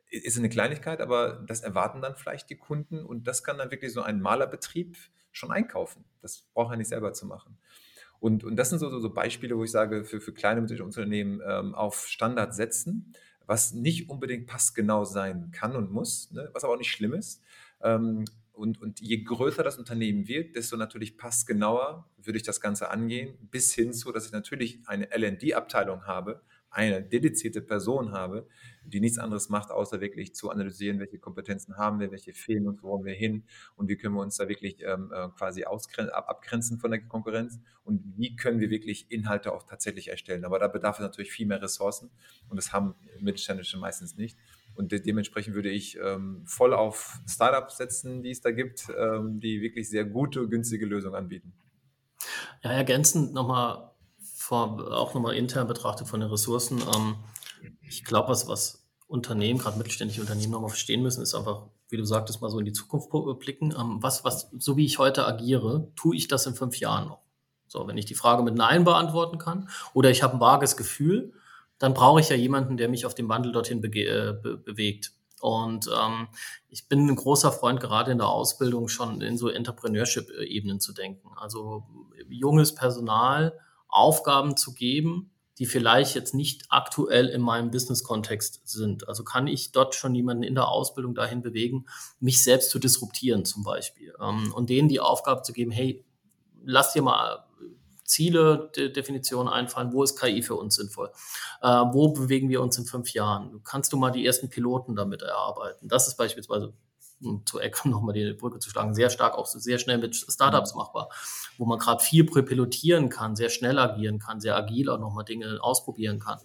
Ist eine Kleinigkeit, aber das erwarten dann vielleicht die Kunden und das kann dann wirklich so ein Malerbetrieb schon einkaufen. Das braucht er nicht selber zu machen. Und, und das sind so, so, so Beispiele, wo ich sage, für, für kleine mittlere Unternehmen ähm, auf Standard setzen, was nicht unbedingt passgenau sein kann und muss, ne, was aber auch nicht schlimm ist. Ähm, und, und je größer das Unternehmen wird, desto natürlich passgenauer würde ich das Ganze angehen, bis hin zu, dass ich natürlich eine LD-Abteilung habe, eine dedizierte Person habe, die nichts anderes macht, außer wirklich zu analysieren, welche Kompetenzen haben wir, welche fehlen uns, wo wollen wir hin und wie können wir uns da wirklich ähm, äh, quasi abgrenzen von der Konkurrenz und wie können wir wirklich Inhalte auch tatsächlich erstellen. Aber da bedarf es natürlich viel mehr Ressourcen und das haben Mittelständische meistens nicht. Und de dementsprechend würde ich ähm, voll auf Startups setzen, die es da gibt, ähm, die wirklich sehr gute, günstige Lösungen anbieten. Ja, ergänzend nochmal vor, auch nochmal intern betrachtet von den Ressourcen. Ähm, ich glaube, was, was Unternehmen, gerade mittelständische Unternehmen nochmal verstehen müssen, ist einfach, wie du sagtest, mal so in die Zukunft blicken. Ähm, was, was, so wie ich heute agiere, tue ich das in fünf Jahren noch? So, wenn ich die Frage mit Nein beantworten kann oder ich habe ein vages Gefühl, dann brauche ich ja jemanden, der mich auf dem Wandel dorthin be äh, be bewegt. Und ähm, ich bin ein großer Freund, gerade in der Ausbildung schon in so Entrepreneurship-Ebenen zu denken. Also junges Personal Aufgaben zu geben, die vielleicht jetzt nicht aktuell in meinem Business-Kontext sind. Also kann ich dort schon jemanden in der Ausbildung dahin bewegen, mich selbst zu disruptieren zum Beispiel. Ähm, und denen die Aufgabe zu geben, hey, lass dir mal Ziele, De Definitionen einfallen, wo ist KI für uns sinnvoll? Äh, wo bewegen wir uns in fünf Jahren? Kannst du mal die ersten Piloten damit erarbeiten? Das ist beispielsweise um zu Eckern nochmal die Brücke zu schlagen, sehr stark auch so sehr schnell mit Startups mhm. machbar, wo man gerade viel pilotieren kann, sehr schnell agieren kann, sehr agil auch nochmal Dinge ausprobieren kann.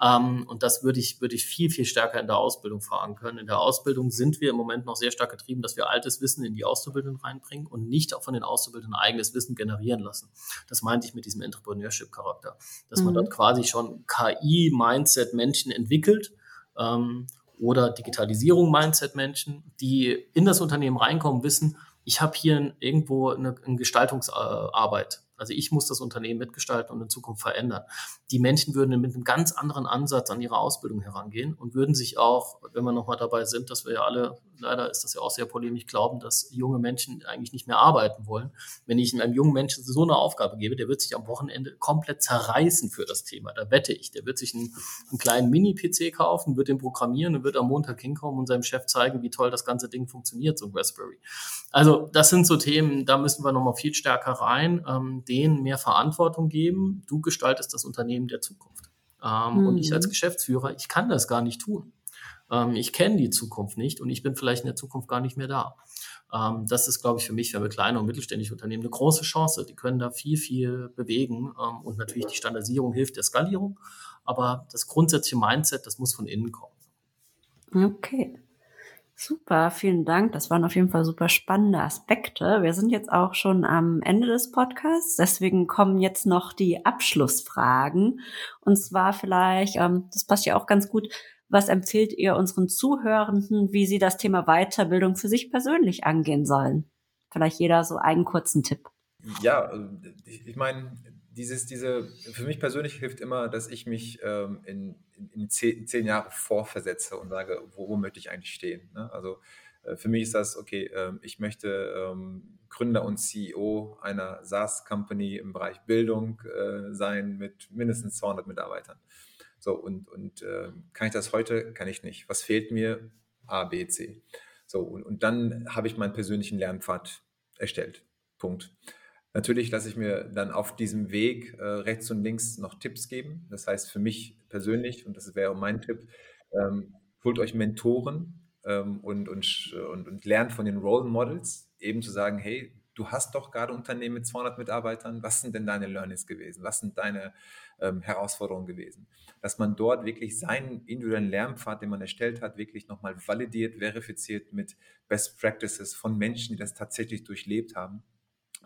Ähm, und das würde ich, würde ich viel, viel stärker in der Ausbildung verankern. In der Ausbildung sind wir im Moment noch sehr stark getrieben, dass wir altes Wissen in die Auszubildenden reinbringen und nicht auch von den Auszubildenden eigenes Wissen generieren lassen. Das meinte ich mit diesem Entrepreneurship-Charakter, dass mhm. man dort quasi schon KI-Mindset Menschen entwickelt, ähm, oder Digitalisierung Mindset-Menschen, die in das Unternehmen reinkommen, wissen, ich habe hier irgendwo eine, eine Gestaltungsarbeit also ich muss das Unternehmen mitgestalten und in Zukunft verändern. Die Menschen würden mit einem ganz anderen Ansatz an ihre Ausbildung herangehen und würden sich auch, wenn wir nochmal dabei sind, dass wir ja alle, leider ist das ja auch sehr polemisch, glauben, dass junge Menschen eigentlich nicht mehr arbeiten wollen. Wenn ich einem jungen Menschen so eine Aufgabe gebe, der wird sich am Wochenende komplett zerreißen für das Thema. Da wette ich. Der wird sich einen, einen kleinen Mini-PC kaufen, wird den programmieren und wird am Montag hinkommen und seinem Chef zeigen, wie toll das ganze Ding funktioniert, so ein Raspberry. Also das sind so Themen, da müssen wir nochmal viel stärker rein. Ähm, denen mehr Verantwortung geben. Du gestaltest das Unternehmen der Zukunft. Ähm, mhm. Und ich als mhm. Geschäftsführer, ich kann das gar nicht tun. Ähm, ich kenne die Zukunft nicht und ich bin vielleicht in der Zukunft gar nicht mehr da. Ähm, das ist, glaube ich, für mich, für kleine und mittelständische Unternehmen eine große Chance. Die können da viel, viel bewegen ähm, und natürlich die Standardisierung hilft der Skalierung. Aber das grundsätzliche Mindset, das muss von innen kommen. Okay. Super, vielen Dank. Das waren auf jeden Fall super spannende Aspekte. Wir sind jetzt auch schon am Ende des Podcasts, deswegen kommen jetzt noch die Abschlussfragen. Und zwar vielleicht, ähm, das passt ja auch ganz gut, was empfiehlt ihr unseren Zuhörenden, wie sie das Thema Weiterbildung für sich persönlich angehen sollen? Vielleicht jeder so einen kurzen Tipp. Ja, ich, ich meine, dieses, diese, für mich persönlich hilft immer, dass ich mich ähm, in, in, zehn, zehn, Jahre vorversetze und sage, wo, wo möchte ich eigentlich stehen. Ne? Also äh, für mich ist das, okay, äh, ich möchte ähm, Gründer und CEO einer SaaS-Company im Bereich Bildung äh, sein mit mindestens 200 Mitarbeitern. So, und, und ähm, kann ich das heute? Kann ich nicht. Was fehlt mir? A, B, C. So, und, und dann habe ich meinen persönlichen Lernpfad erstellt. Punkt. Natürlich lasse ich mir dann auf diesem Weg äh, rechts und links noch Tipps geben. Das heißt für mich persönlich, und das wäre mein Tipp, ähm, holt euch Mentoren ähm, und, und, und, und lernt von den Role Models, eben zu sagen, hey, du hast doch gerade Unternehmen mit 200 Mitarbeitern, was sind denn deine Learnings gewesen? Was sind deine ähm, Herausforderungen gewesen? Dass man dort wirklich seinen individuellen Lernpfad, den man erstellt hat, wirklich nochmal validiert, verifiziert mit Best Practices von Menschen, die das tatsächlich durchlebt haben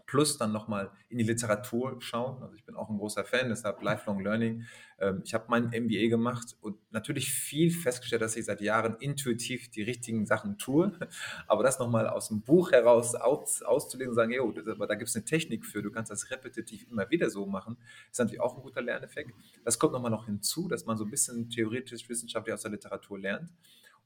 plus dann nochmal in die Literatur schauen. Also ich bin auch ein großer Fan, deshalb Lifelong Learning. Ähm, ich habe meinen MBA gemacht und natürlich viel festgestellt, dass ich seit Jahren intuitiv die richtigen Sachen tue. Aber das nochmal aus dem Buch heraus aus, auszulesen und sagen, jo, da gibt es eine Technik für, du kannst das repetitiv immer wieder so machen, ist natürlich auch ein guter Lerneffekt. Das kommt nochmal noch hinzu, dass man so ein bisschen theoretisch, wissenschaftlich aus der Literatur lernt.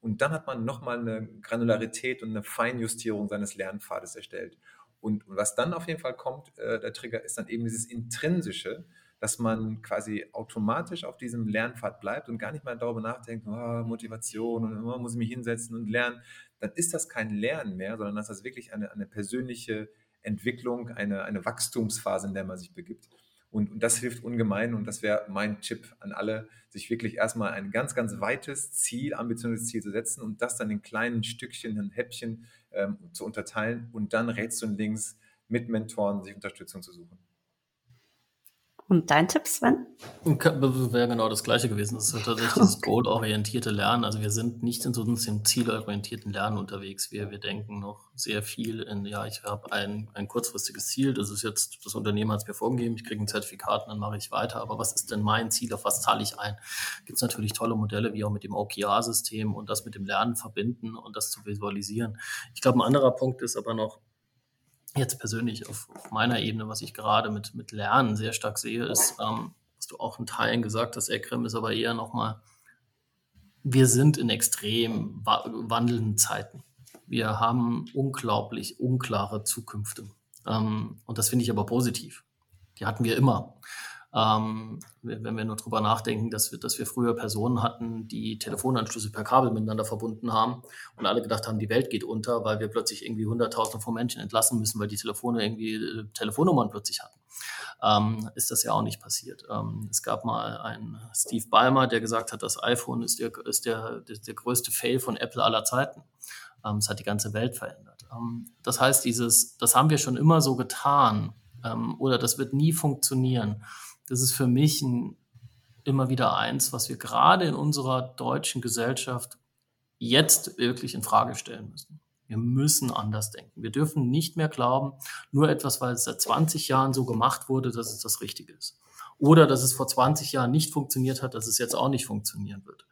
Und dann hat man nochmal eine Granularität und eine Feinjustierung seines Lernpfades erstellt. Und, und was dann auf jeden Fall kommt, äh, der Trigger, ist dann eben dieses Intrinsische, dass man quasi automatisch auf diesem Lernpfad bleibt und gar nicht mehr darüber nachdenkt, oh, Motivation und oh, muss ich mich hinsetzen und lernen. Dann ist das kein Lernen mehr, sondern das ist wirklich eine, eine persönliche Entwicklung, eine, eine Wachstumsphase, in der man sich begibt. Und, und das hilft ungemein und das wäre mein Tipp an alle, sich wirklich erstmal ein ganz, ganz weites Ziel, ambitioniertes Ziel zu setzen und das dann in kleinen Stückchen, in Häppchen ähm, zu unterteilen und dann rechts und links mit Mentoren sich Unterstützung zu suchen. Und dein Tipp, Sven? Wäre genau das Gleiche gewesen. Das ist tatsächlich das goal-orientierte Lernen. Also wir sind nicht in so einem zielorientierten Lernen unterwegs. Wir, wir denken noch sehr viel in, ja, ich habe ein, ein kurzfristiges Ziel. Das ist jetzt, das Unternehmen hat es mir vorgegeben, ich kriege ein Zertifikat und dann mache ich weiter. Aber was ist denn mein Ziel? Auf was zahle ich ein? Gibt es natürlich tolle Modelle, wie auch mit dem OKR-System und das mit dem Lernen verbinden und das zu visualisieren. Ich glaube, ein anderer Punkt ist aber noch, jetzt persönlich auf, auf, meiner Ebene, was ich gerade mit, mit Lernen sehr stark sehe, ist, ähm, was du auch in Teilen gesagt hast, Ekrem, ist aber eher nochmal wir sind in extrem wandelnden Zeiten. Wir haben unglaublich unklare Zukünfte. Ähm, und das finde ich aber positiv. Die hatten wir immer. Ähm, wenn wir nur drüber nachdenken, dass wir, dass wir früher Personen hatten, die Telefonanschlüsse per Kabel miteinander verbunden haben und alle gedacht haben, die Welt geht unter, weil wir plötzlich irgendwie Hunderttausende von Menschen entlassen müssen, weil die Telefone irgendwie äh, Telefonnummern plötzlich hatten. Ähm, ist das ja auch nicht passiert. Ähm, es gab mal einen Steve Ballmer, der gesagt hat, das iPhone ist der, ist der, der, der größte Fail von Apple aller Zeiten. Ähm, es hat die ganze Welt verändert. Ähm, das heißt, dieses, das haben wir schon immer so getan ähm, oder das wird nie funktionieren das ist für mich ein, immer wieder eins, was wir gerade in unserer deutschen Gesellschaft jetzt wirklich in Frage stellen müssen. Wir müssen anders denken. Wir dürfen nicht mehr glauben, nur etwas, weil es seit 20 Jahren so gemacht wurde, dass es das Richtige ist. Oder dass es vor 20 Jahren nicht funktioniert hat, dass es jetzt auch nicht funktionieren wird.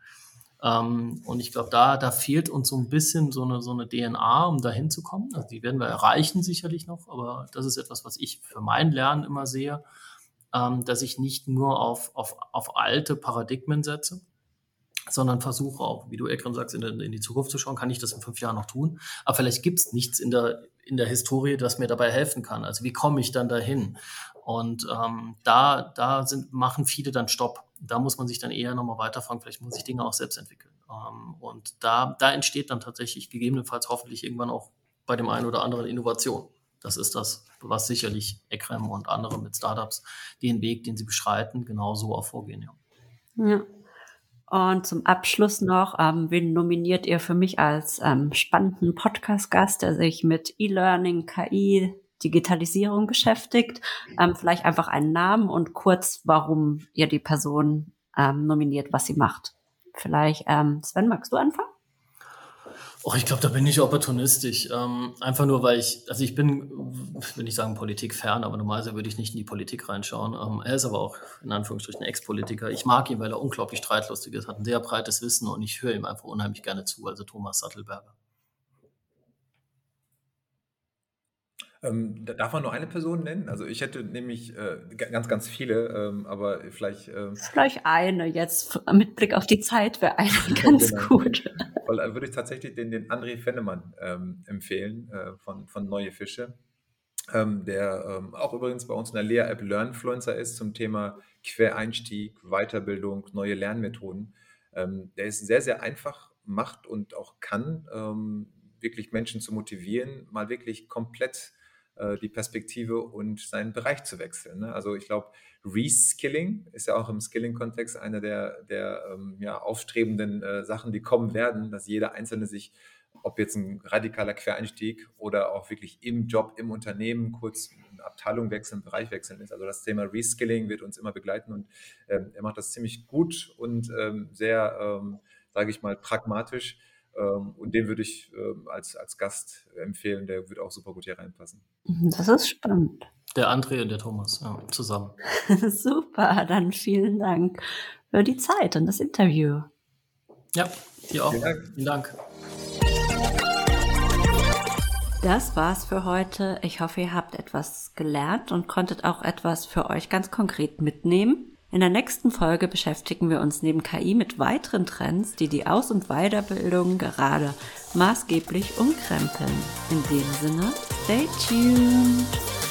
Ähm, und ich glaube, da, da fehlt uns so ein bisschen so eine, so eine DNA, um da hinzukommen. Also die werden wir erreichen sicherlich noch, aber das ist etwas, was ich für mein Lernen immer sehe ähm, dass ich nicht nur auf, auf, auf alte Paradigmen setze, sondern versuche auch, wie du Ekram sagst, in, in, die Zukunft zu schauen, kann ich das in fünf Jahren noch tun? Aber vielleicht gibt es nichts in der, in der Historie, das mir dabei helfen kann. Also wie komme ich dann dahin? Und ähm, da, da sind, machen viele dann Stopp. Da muss man sich dann eher nochmal weiterfragen, vielleicht muss ich Dinge auch selbst entwickeln. Ähm, und da, da entsteht dann tatsächlich gegebenenfalls hoffentlich irgendwann auch bei dem einen oder anderen Innovation. Das ist das, was sicherlich Ekrem und andere mit Startups den Weg, den sie beschreiten, genauso auch vorgehen. Ja. ja. Und zum Abschluss noch, ähm, wen nominiert ihr für mich als ähm, spannenden Podcast-Gast, der sich mit E-Learning, KI, Digitalisierung beschäftigt? Ähm, vielleicht einfach einen Namen und kurz, warum ihr die Person ähm, nominiert, was sie macht. Vielleicht, ähm, Sven, magst du anfangen? Oh, ich glaube, da bin ich opportunistisch. Ähm, einfach nur, weil ich, also ich bin, will nicht sagen Politik fern, aber normalerweise würde ich nicht in die Politik reinschauen. Ähm, er ist aber auch in Anführungsstrichen Ex-Politiker. Ich mag ihn, weil er unglaublich streitlustig ist, hat ein sehr breites Wissen und ich höre ihm einfach unheimlich gerne zu. Also Thomas Sattelberger. Ähm, darf man nur eine Person nennen? Also ich hätte nämlich äh, ganz, ganz viele, ähm, aber vielleicht. Ähm, vielleicht eine jetzt mit Blick auf die Zeit wäre eine ganz genau. gut. Weil, äh, würde ich tatsächlich den, den André Fennemann ähm, empfehlen äh, von, von Neue Fische, ähm, der ähm, auch übrigens bei uns in der Lehr-App Learnfluencer ist zum Thema Quereinstieg, Weiterbildung, neue Lernmethoden. der ist sehr, sehr einfach, macht und auch kann, wirklich Menschen zu motivieren, mal wirklich komplett äh, die Perspektive und seinen Bereich zu wechseln. Ne? Also ich glaube, Reskilling ist ja auch im Skilling-Kontext eine der, der ähm, ja, aufstrebenden äh, Sachen, die kommen werden, dass jeder Einzelne sich, ob jetzt ein radikaler Quereinstieg oder auch wirklich im Job, im Unternehmen kurz eine Abteilung wechseln, Bereich wechseln ist. Also das Thema Reskilling wird uns immer begleiten und ähm, er macht das ziemlich gut und ähm, sehr, ähm, sage ich mal, pragmatisch. Ähm, und den würde ich ähm, als, als Gast empfehlen, der wird auch super gut hier reinpassen. Mhm, das ist spannend. Der André und der Thomas, ja, zusammen. super, dann vielen Dank für die Zeit und das Interview. Ja, dir auch. Vielen Dank. Vielen Dank. Das war's für heute. Ich hoffe, ihr habt etwas gelernt und konntet auch etwas für euch ganz konkret mitnehmen. In der nächsten Folge beschäftigen wir uns neben KI mit weiteren Trends, die die Aus- und Weiterbildung gerade maßgeblich umkrempeln. In dem Sinne, stay tuned!